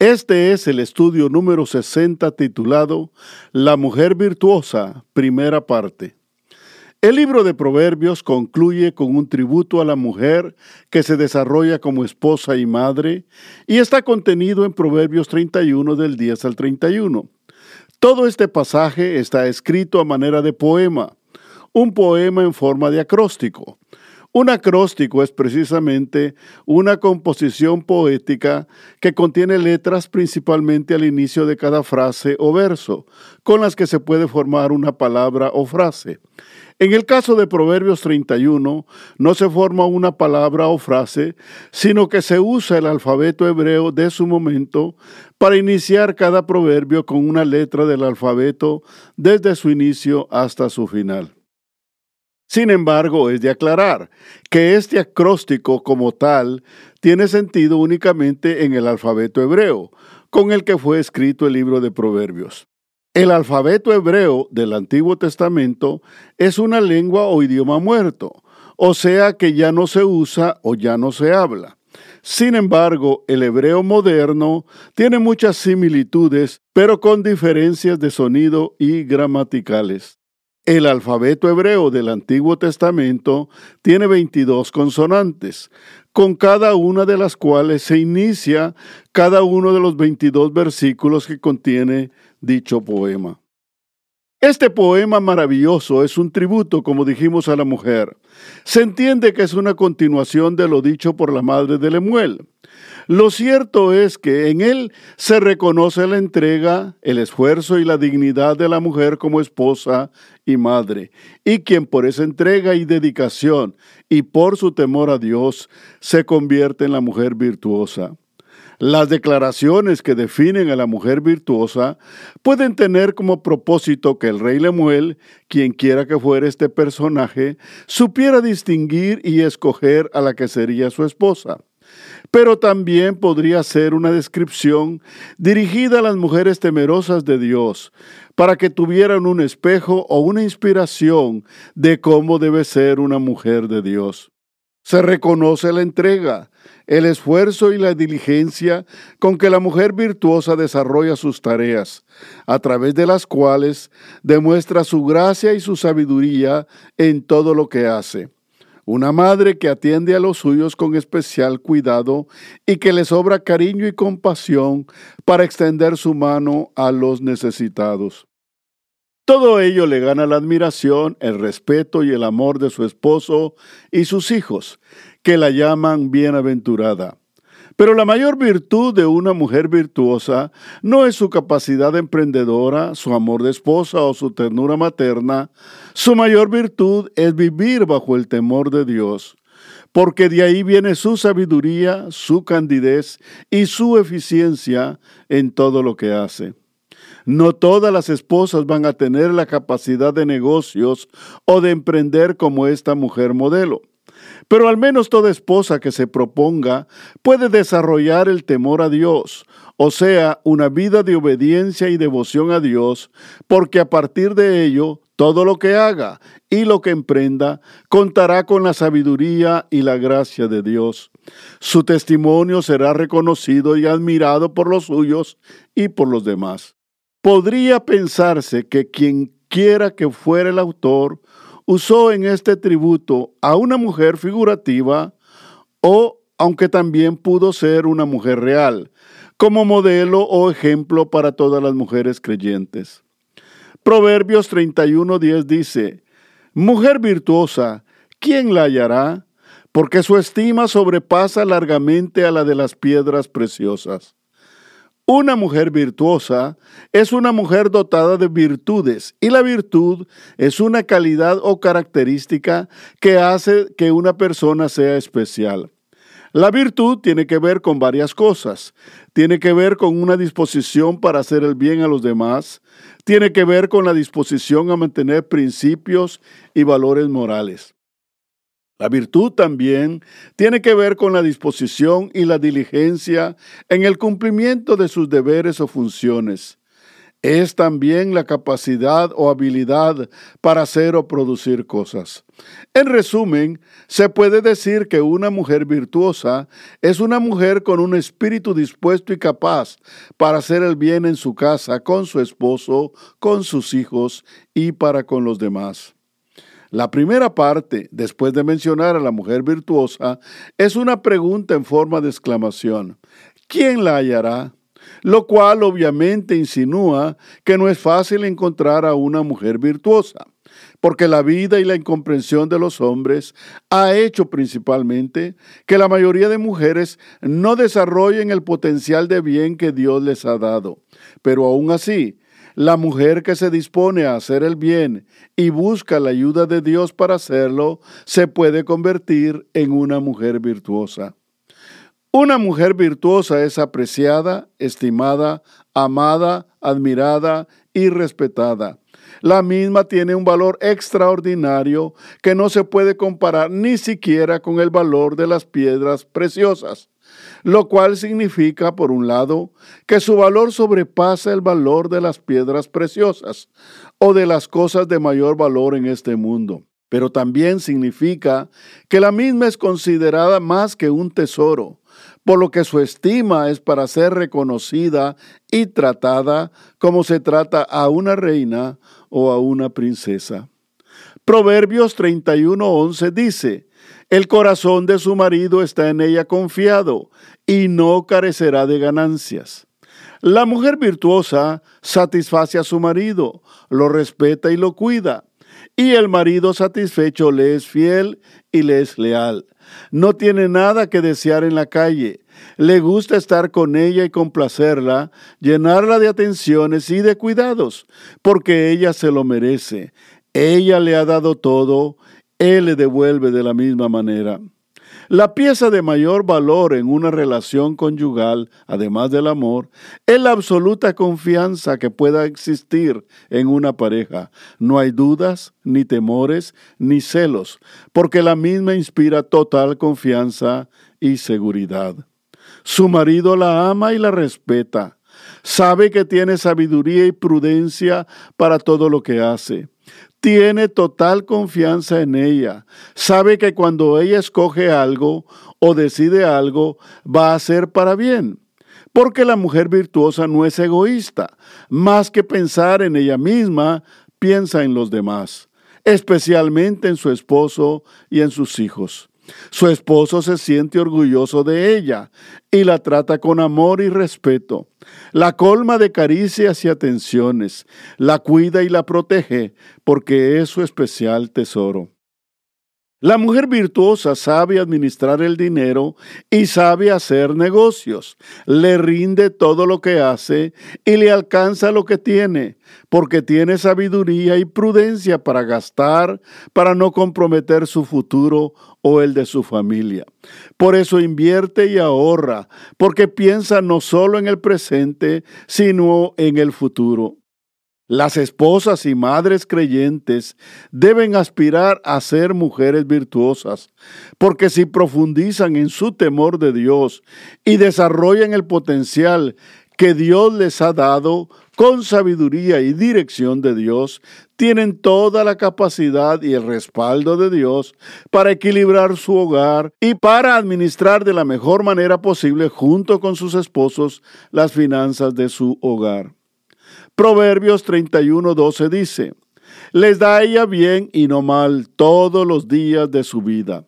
Este es el estudio número 60 titulado La mujer virtuosa, primera parte. El libro de Proverbios concluye con un tributo a la mujer que se desarrolla como esposa y madre y está contenido en Proverbios 31 del 10 al 31. Todo este pasaje está escrito a manera de poema, un poema en forma de acróstico. Un acróstico es precisamente una composición poética que contiene letras principalmente al inicio de cada frase o verso, con las que se puede formar una palabra o frase. En el caso de Proverbios 31, no se forma una palabra o frase, sino que se usa el alfabeto hebreo de su momento para iniciar cada proverbio con una letra del alfabeto desde su inicio hasta su final. Sin embargo, es de aclarar que este acróstico como tal tiene sentido únicamente en el alfabeto hebreo, con el que fue escrito el libro de Proverbios. El alfabeto hebreo del Antiguo Testamento es una lengua o idioma muerto, o sea que ya no se usa o ya no se habla. Sin embargo, el hebreo moderno tiene muchas similitudes, pero con diferencias de sonido y gramaticales. El alfabeto hebreo del Antiguo Testamento tiene 22 consonantes, con cada una de las cuales se inicia cada uno de los 22 versículos que contiene dicho poema. Este poema maravilloso es un tributo, como dijimos, a la mujer. Se entiende que es una continuación de lo dicho por la madre de Lemuel. Lo cierto es que en él se reconoce la entrega, el esfuerzo y la dignidad de la mujer como esposa y madre, y quien por esa entrega y dedicación y por su temor a Dios se convierte en la mujer virtuosa. Las declaraciones que definen a la mujer virtuosa pueden tener como propósito que el rey Lemuel, quien quiera que fuera este personaje, supiera distinguir y escoger a la que sería su esposa. Pero también podría ser una descripción dirigida a las mujeres temerosas de Dios, para que tuvieran un espejo o una inspiración de cómo debe ser una mujer de Dios. Se reconoce la entrega, el esfuerzo y la diligencia con que la mujer virtuosa desarrolla sus tareas, a través de las cuales demuestra su gracia y su sabiduría en todo lo que hace. Una madre que atiende a los suyos con especial cuidado y que les sobra cariño y compasión para extender su mano a los necesitados. Todo ello le gana la admiración, el respeto y el amor de su esposo y sus hijos, que la llaman bienaventurada. Pero la mayor virtud de una mujer virtuosa no es su capacidad emprendedora, su amor de esposa o su ternura materna. Su mayor virtud es vivir bajo el temor de Dios, porque de ahí viene su sabiduría, su candidez y su eficiencia en todo lo que hace. No todas las esposas van a tener la capacidad de negocios o de emprender como esta mujer modelo. Pero al menos toda esposa que se proponga puede desarrollar el temor a Dios, o sea, una vida de obediencia y devoción a Dios, porque a partir de ello, todo lo que haga y lo que emprenda contará con la sabiduría y la gracia de Dios. Su testimonio será reconocido y admirado por los suyos y por los demás. Podría pensarse que quien quiera que fuera el autor usó en este tributo a una mujer figurativa o, aunque también pudo ser una mujer real, como modelo o ejemplo para todas las mujeres creyentes. Proverbios 31:10 dice, Mujer virtuosa, ¿quién la hallará? Porque su estima sobrepasa largamente a la de las piedras preciosas. Una mujer virtuosa es una mujer dotada de virtudes y la virtud es una calidad o característica que hace que una persona sea especial. La virtud tiene que ver con varias cosas. Tiene que ver con una disposición para hacer el bien a los demás. Tiene que ver con la disposición a mantener principios y valores morales. La virtud también tiene que ver con la disposición y la diligencia en el cumplimiento de sus deberes o funciones es también la capacidad o habilidad para hacer o producir cosas. En resumen, se puede decir que una mujer virtuosa es una mujer con un espíritu dispuesto y capaz para hacer el bien en su casa, con su esposo, con sus hijos y para con los demás. La primera parte, después de mencionar a la mujer virtuosa, es una pregunta en forma de exclamación. ¿Quién la hallará? lo cual obviamente insinúa que no es fácil encontrar a una mujer virtuosa, porque la vida y la incomprensión de los hombres ha hecho principalmente que la mayoría de mujeres no desarrollen el potencial de bien que Dios les ha dado. Pero aún así, la mujer que se dispone a hacer el bien y busca la ayuda de Dios para hacerlo, se puede convertir en una mujer virtuosa. Una mujer virtuosa es apreciada, estimada, amada, admirada y respetada. La misma tiene un valor extraordinario que no se puede comparar ni siquiera con el valor de las piedras preciosas, lo cual significa, por un lado, que su valor sobrepasa el valor de las piedras preciosas o de las cosas de mayor valor en este mundo. Pero también significa que la misma es considerada más que un tesoro, por lo que su estima es para ser reconocida y tratada como se trata a una reina o a una princesa. Proverbios 31:11 dice, El corazón de su marido está en ella confiado y no carecerá de ganancias. La mujer virtuosa satisface a su marido, lo respeta y lo cuida, y el marido satisfecho le es fiel y le es leal. No tiene nada que desear en la calle. Le gusta estar con ella y complacerla, llenarla de atenciones y de cuidados, porque ella se lo merece. Ella le ha dado todo, él le devuelve de la misma manera. La pieza de mayor valor en una relación conyugal, además del amor, es la absoluta confianza que pueda existir en una pareja. No hay dudas, ni temores, ni celos, porque la misma inspira total confianza y seguridad. Su marido la ama y la respeta. Sabe que tiene sabiduría y prudencia para todo lo que hace tiene total confianza en ella. Sabe que cuando ella escoge algo o decide algo, va a ser para bien. Porque la mujer virtuosa no es egoísta. Más que pensar en ella misma, piensa en los demás, especialmente en su esposo y en sus hijos. Su esposo se siente orgulloso de ella y la trata con amor y respeto. La colma de caricias y atenciones, la cuida y la protege porque es su especial tesoro. La mujer virtuosa sabe administrar el dinero y sabe hacer negocios. Le rinde todo lo que hace y le alcanza lo que tiene, porque tiene sabiduría y prudencia para gastar, para no comprometer su futuro o el de su familia. Por eso invierte y ahorra, porque piensa no solo en el presente, sino en el futuro. Las esposas y madres creyentes deben aspirar a ser mujeres virtuosas, porque si profundizan en su temor de Dios y desarrollan el potencial que Dios les ha dado con sabiduría y dirección de Dios, tienen toda la capacidad y el respaldo de Dios para equilibrar su hogar y para administrar de la mejor manera posible junto con sus esposos las finanzas de su hogar. Proverbios 31, 12 dice, les da ella bien y no mal todos los días de su vida.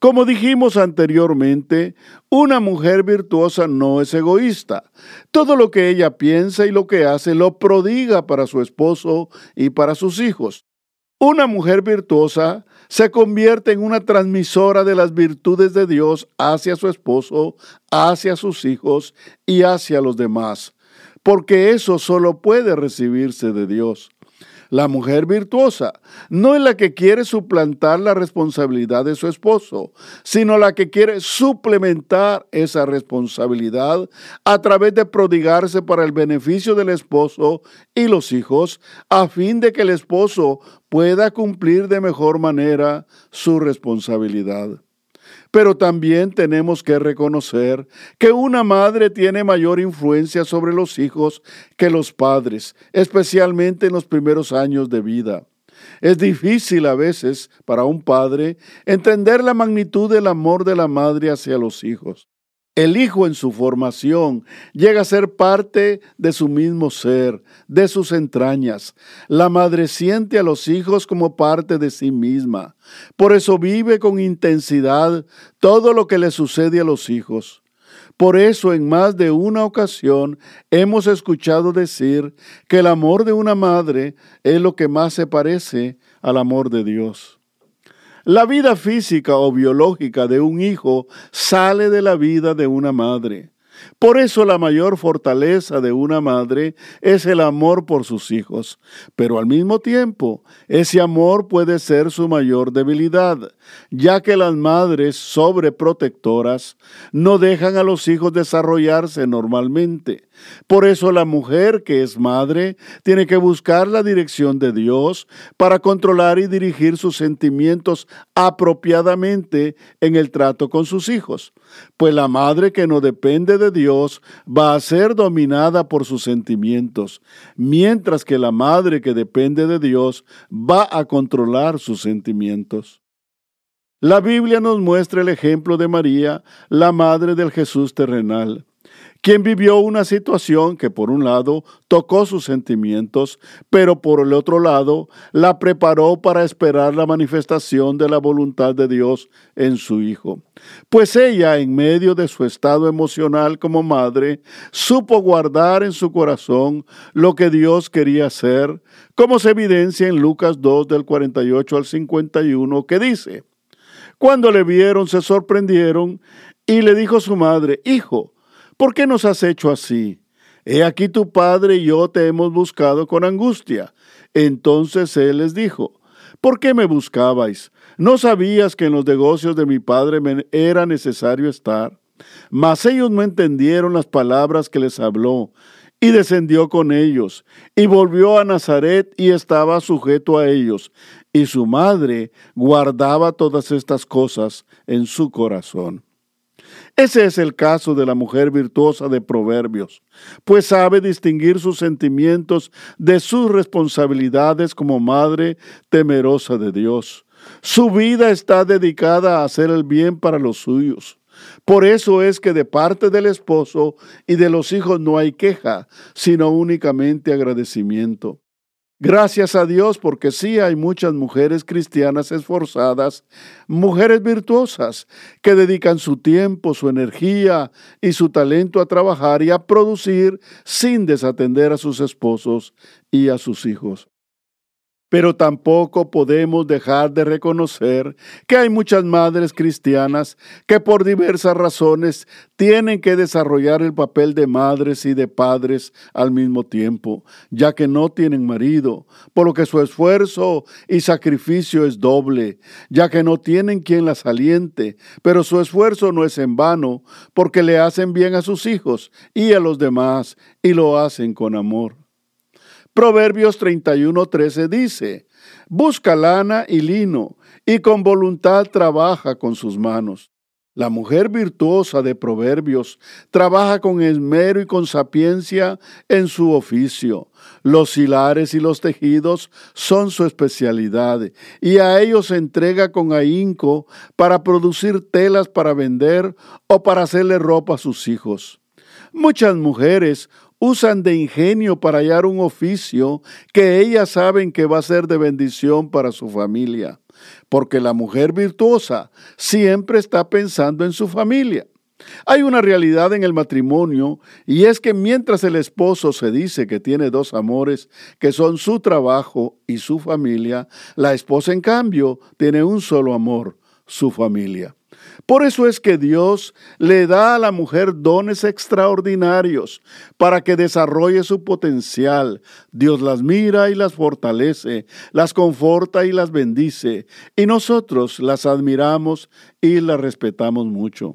Como dijimos anteriormente, una mujer virtuosa no es egoísta. Todo lo que ella piensa y lo que hace lo prodiga para su esposo y para sus hijos. Una mujer virtuosa se convierte en una transmisora de las virtudes de Dios hacia su esposo, hacia sus hijos y hacia los demás porque eso solo puede recibirse de Dios. La mujer virtuosa no es la que quiere suplantar la responsabilidad de su esposo, sino la que quiere suplementar esa responsabilidad a través de prodigarse para el beneficio del esposo y los hijos, a fin de que el esposo pueda cumplir de mejor manera su responsabilidad. Pero también tenemos que reconocer que una madre tiene mayor influencia sobre los hijos que los padres, especialmente en los primeros años de vida. Es difícil a veces para un padre entender la magnitud del amor de la madre hacia los hijos. El hijo en su formación llega a ser parte de su mismo ser, de sus entrañas. La madre siente a los hijos como parte de sí misma. Por eso vive con intensidad todo lo que le sucede a los hijos. Por eso en más de una ocasión hemos escuchado decir que el amor de una madre es lo que más se parece al amor de Dios. La vida física o biológica de un hijo sale de la vida de una madre. Por eso la mayor fortaleza de una madre es el amor por sus hijos, pero al mismo tiempo ese amor puede ser su mayor debilidad, ya que las madres sobreprotectoras no dejan a los hijos desarrollarse normalmente. Por eso la mujer que es madre tiene que buscar la dirección de Dios para controlar y dirigir sus sentimientos apropiadamente en el trato con sus hijos. Pues la madre que no depende de Dios va a ser dominada por sus sentimientos, mientras que la madre que depende de Dios va a controlar sus sentimientos. La Biblia nos muestra el ejemplo de María, la madre del Jesús terrenal quien vivió una situación que por un lado tocó sus sentimientos, pero por el otro lado la preparó para esperar la manifestación de la voluntad de Dios en su Hijo. Pues ella, en medio de su estado emocional como madre, supo guardar en su corazón lo que Dios quería hacer, como se evidencia en Lucas 2 del 48 al 51, que dice, Cuando le vieron se sorprendieron y le dijo su madre, Hijo, ¿Por qué nos has hecho así? He aquí tu padre y yo te hemos buscado con angustia. Entonces él les dijo, ¿por qué me buscabais? ¿No sabías que en los negocios de mi padre me era necesario estar? Mas ellos no entendieron las palabras que les habló, y descendió con ellos, y volvió a Nazaret y estaba sujeto a ellos, y su madre guardaba todas estas cosas en su corazón. Ese es el caso de la mujer virtuosa de Proverbios, pues sabe distinguir sus sentimientos de sus responsabilidades como madre temerosa de Dios. Su vida está dedicada a hacer el bien para los suyos. Por eso es que de parte del esposo y de los hijos no hay queja, sino únicamente agradecimiento. Gracias a Dios porque sí hay muchas mujeres cristianas esforzadas, mujeres virtuosas, que dedican su tiempo, su energía y su talento a trabajar y a producir sin desatender a sus esposos y a sus hijos. Pero tampoco podemos dejar de reconocer que hay muchas madres cristianas que por diversas razones tienen que desarrollar el papel de madres y de padres al mismo tiempo, ya que no tienen marido, por lo que su esfuerzo y sacrificio es doble, ya que no tienen quien las aliente, pero su esfuerzo no es en vano, porque le hacen bien a sus hijos y a los demás, y lo hacen con amor. Proverbios 31:13 dice, busca lana y lino, y con voluntad trabaja con sus manos. La mujer virtuosa de Proverbios trabaja con esmero y con sapiencia en su oficio. Los hilares y los tejidos son su especialidad y a ellos se entrega con ahínco para producir telas para vender o para hacerle ropa a sus hijos. Muchas mujeres usan de ingenio para hallar un oficio que ellas saben que va a ser de bendición para su familia, porque la mujer virtuosa siempre está pensando en su familia. Hay una realidad en el matrimonio y es que mientras el esposo se dice que tiene dos amores, que son su trabajo y su familia, la esposa en cambio tiene un solo amor, su familia. Por eso es que Dios le da a la mujer dones extraordinarios para que desarrolle su potencial. Dios las mira y las fortalece, las conforta y las bendice, y nosotros las admiramos y las respetamos mucho.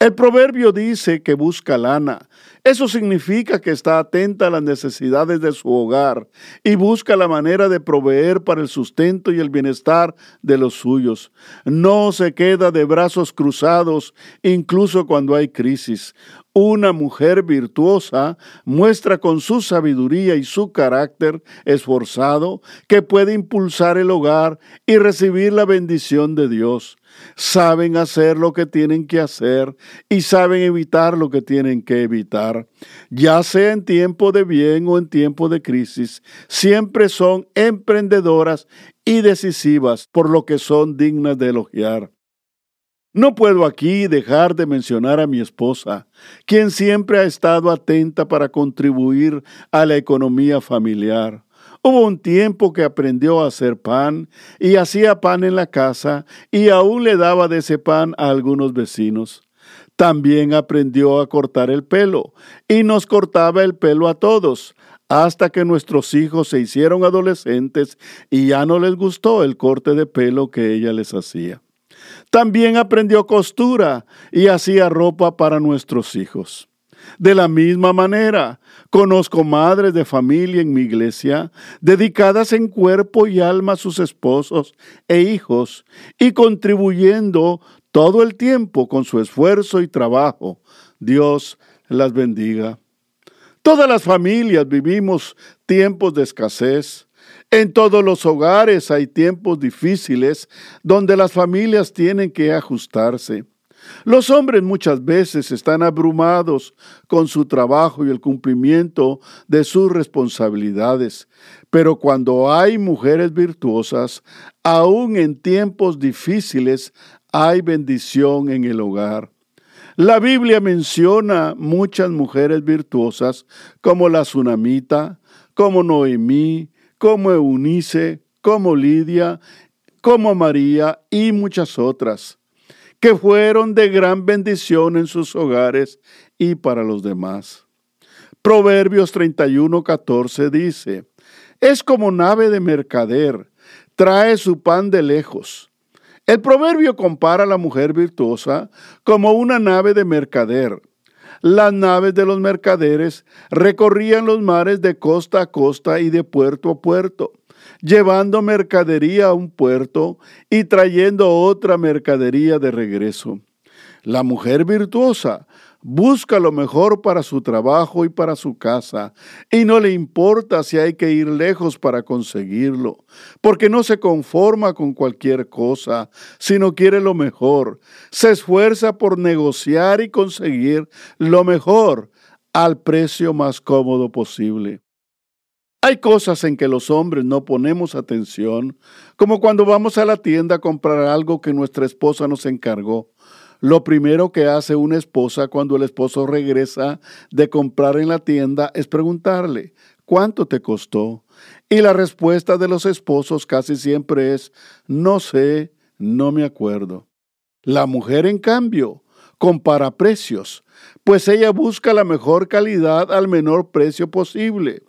El proverbio dice que busca lana. Eso significa que está atenta a las necesidades de su hogar y busca la manera de proveer para el sustento y el bienestar de los suyos. No se queda de brazos cruzados incluso cuando hay crisis. Una mujer virtuosa muestra con su sabiduría y su carácter esforzado que puede impulsar el hogar y recibir la bendición de Dios. Saben hacer lo que tienen que hacer y saben evitar lo que tienen que evitar. Ya sea en tiempo de bien o en tiempo de crisis, siempre son emprendedoras y decisivas, por lo que son dignas de elogiar. No puedo aquí dejar de mencionar a mi esposa, quien siempre ha estado atenta para contribuir a la economía familiar. Hubo un tiempo que aprendió a hacer pan y hacía pan en la casa y aún le daba de ese pan a algunos vecinos. También aprendió a cortar el pelo y nos cortaba el pelo a todos, hasta que nuestros hijos se hicieron adolescentes y ya no les gustó el corte de pelo que ella les hacía. También aprendió costura y hacía ropa para nuestros hijos. De la misma manera, conozco madres de familia en mi iglesia, dedicadas en cuerpo y alma a sus esposos e hijos, y contribuyendo todo el tiempo con su esfuerzo y trabajo. Dios las bendiga. Todas las familias vivimos tiempos de escasez, en todos los hogares hay tiempos difíciles donde las familias tienen que ajustarse. Los hombres muchas veces están abrumados con su trabajo y el cumplimiento de sus responsabilidades, pero cuando hay mujeres virtuosas, aún en tiempos difíciles hay bendición en el hogar. La Biblia menciona muchas mujeres virtuosas como la Tsunamita, como Noemí, como Eunice, como Lidia, como María y muchas otras, que fueron de gran bendición en sus hogares y para los demás. Proverbios 31, 14 dice, es como nave de mercader, trae su pan de lejos. El proverbio compara a la mujer virtuosa como una nave de mercader, las naves de los mercaderes recorrían los mares de costa a costa y de puerto a puerto, llevando mercadería a un puerto y trayendo otra mercadería de regreso. La mujer virtuosa busca lo mejor para su trabajo y para su casa, y no le importa si hay que ir lejos para conseguirlo, porque no se conforma con cualquier cosa, sino quiere lo mejor. Se esfuerza por negociar y conseguir lo mejor al precio más cómodo posible. Hay cosas en que los hombres no ponemos atención, como cuando vamos a la tienda a comprar algo que nuestra esposa nos encargó. Lo primero que hace una esposa cuando el esposo regresa de comprar en la tienda es preguntarle, ¿cuánto te costó? Y la respuesta de los esposos casi siempre es, no sé, no me acuerdo. La mujer, en cambio, compara precios, pues ella busca la mejor calidad al menor precio posible,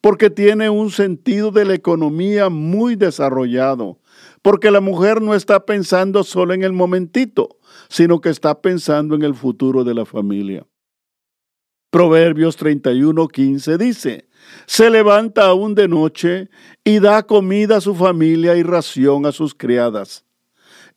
porque tiene un sentido de la economía muy desarrollado, porque la mujer no está pensando solo en el momentito, sino que está pensando en el futuro de la familia. Proverbios 31:15 dice, se levanta aún de noche y da comida a su familia y ración a sus criadas.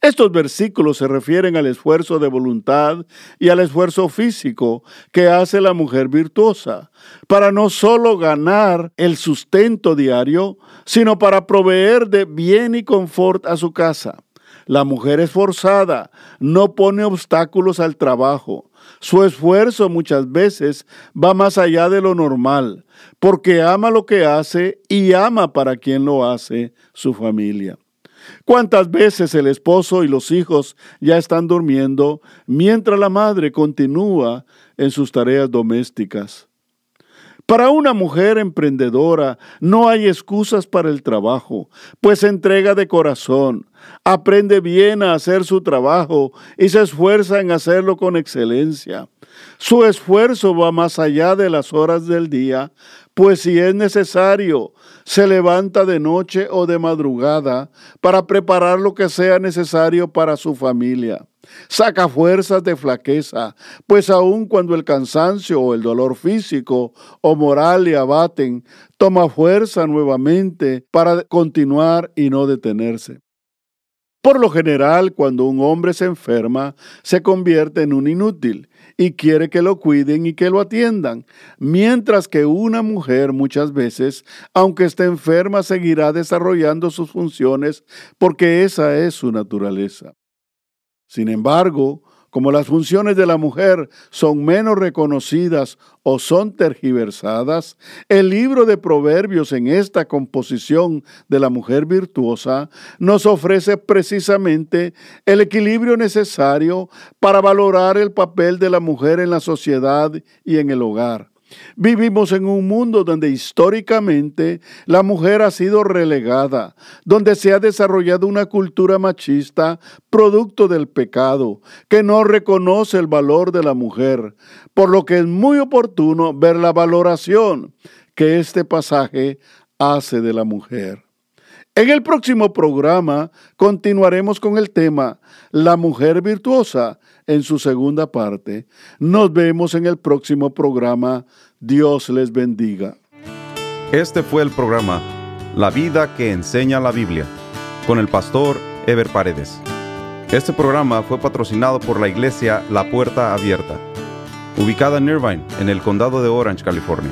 Estos versículos se refieren al esfuerzo de voluntad y al esfuerzo físico que hace la mujer virtuosa, para no solo ganar el sustento diario, sino para proveer de bien y confort a su casa. La mujer esforzada no pone obstáculos al trabajo. Su esfuerzo muchas veces va más allá de lo normal, porque ama lo que hace y ama para quien lo hace, su familia. ¿Cuántas veces el esposo y los hijos ya están durmiendo mientras la madre continúa en sus tareas domésticas? Para una mujer emprendedora no hay excusas para el trabajo, pues entrega de corazón, aprende bien a hacer su trabajo y se esfuerza en hacerlo con excelencia. Su esfuerzo va más allá de las horas del día, pues si es necesario, se levanta de noche o de madrugada para preparar lo que sea necesario para su familia. Saca fuerzas de flaqueza, pues aun cuando el cansancio o el dolor físico o moral le abaten, toma fuerza nuevamente para continuar y no detenerse. Por lo general, cuando un hombre se enferma, se convierte en un inútil y quiere que lo cuiden y que lo atiendan, mientras que una mujer muchas veces, aunque esté enferma, seguirá desarrollando sus funciones porque esa es su naturaleza. Sin embargo, como las funciones de la mujer son menos reconocidas o son tergiversadas, el libro de Proverbios en esta composición de la mujer virtuosa nos ofrece precisamente el equilibrio necesario para valorar el papel de la mujer en la sociedad y en el hogar. Vivimos en un mundo donde históricamente la mujer ha sido relegada, donde se ha desarrollado una cultura machista producto del pecado, que no reconoce el valor de la mujer, por lo que es muy oportuno ver la valoración que este pasaje hace de la mujer. En el próximo programa continuaremos con el tema La mujer virtuosa en su segunda parte. Nos vemos en el próximo programa. Dios les bendiga. Este fue el programa La vida que enseña la Biblia con el pastor Ever Paredes. Este programa fue patrocinado por la iglesia La Puerta Abierta, ubicada en Irvine, en el condado de Orange, California.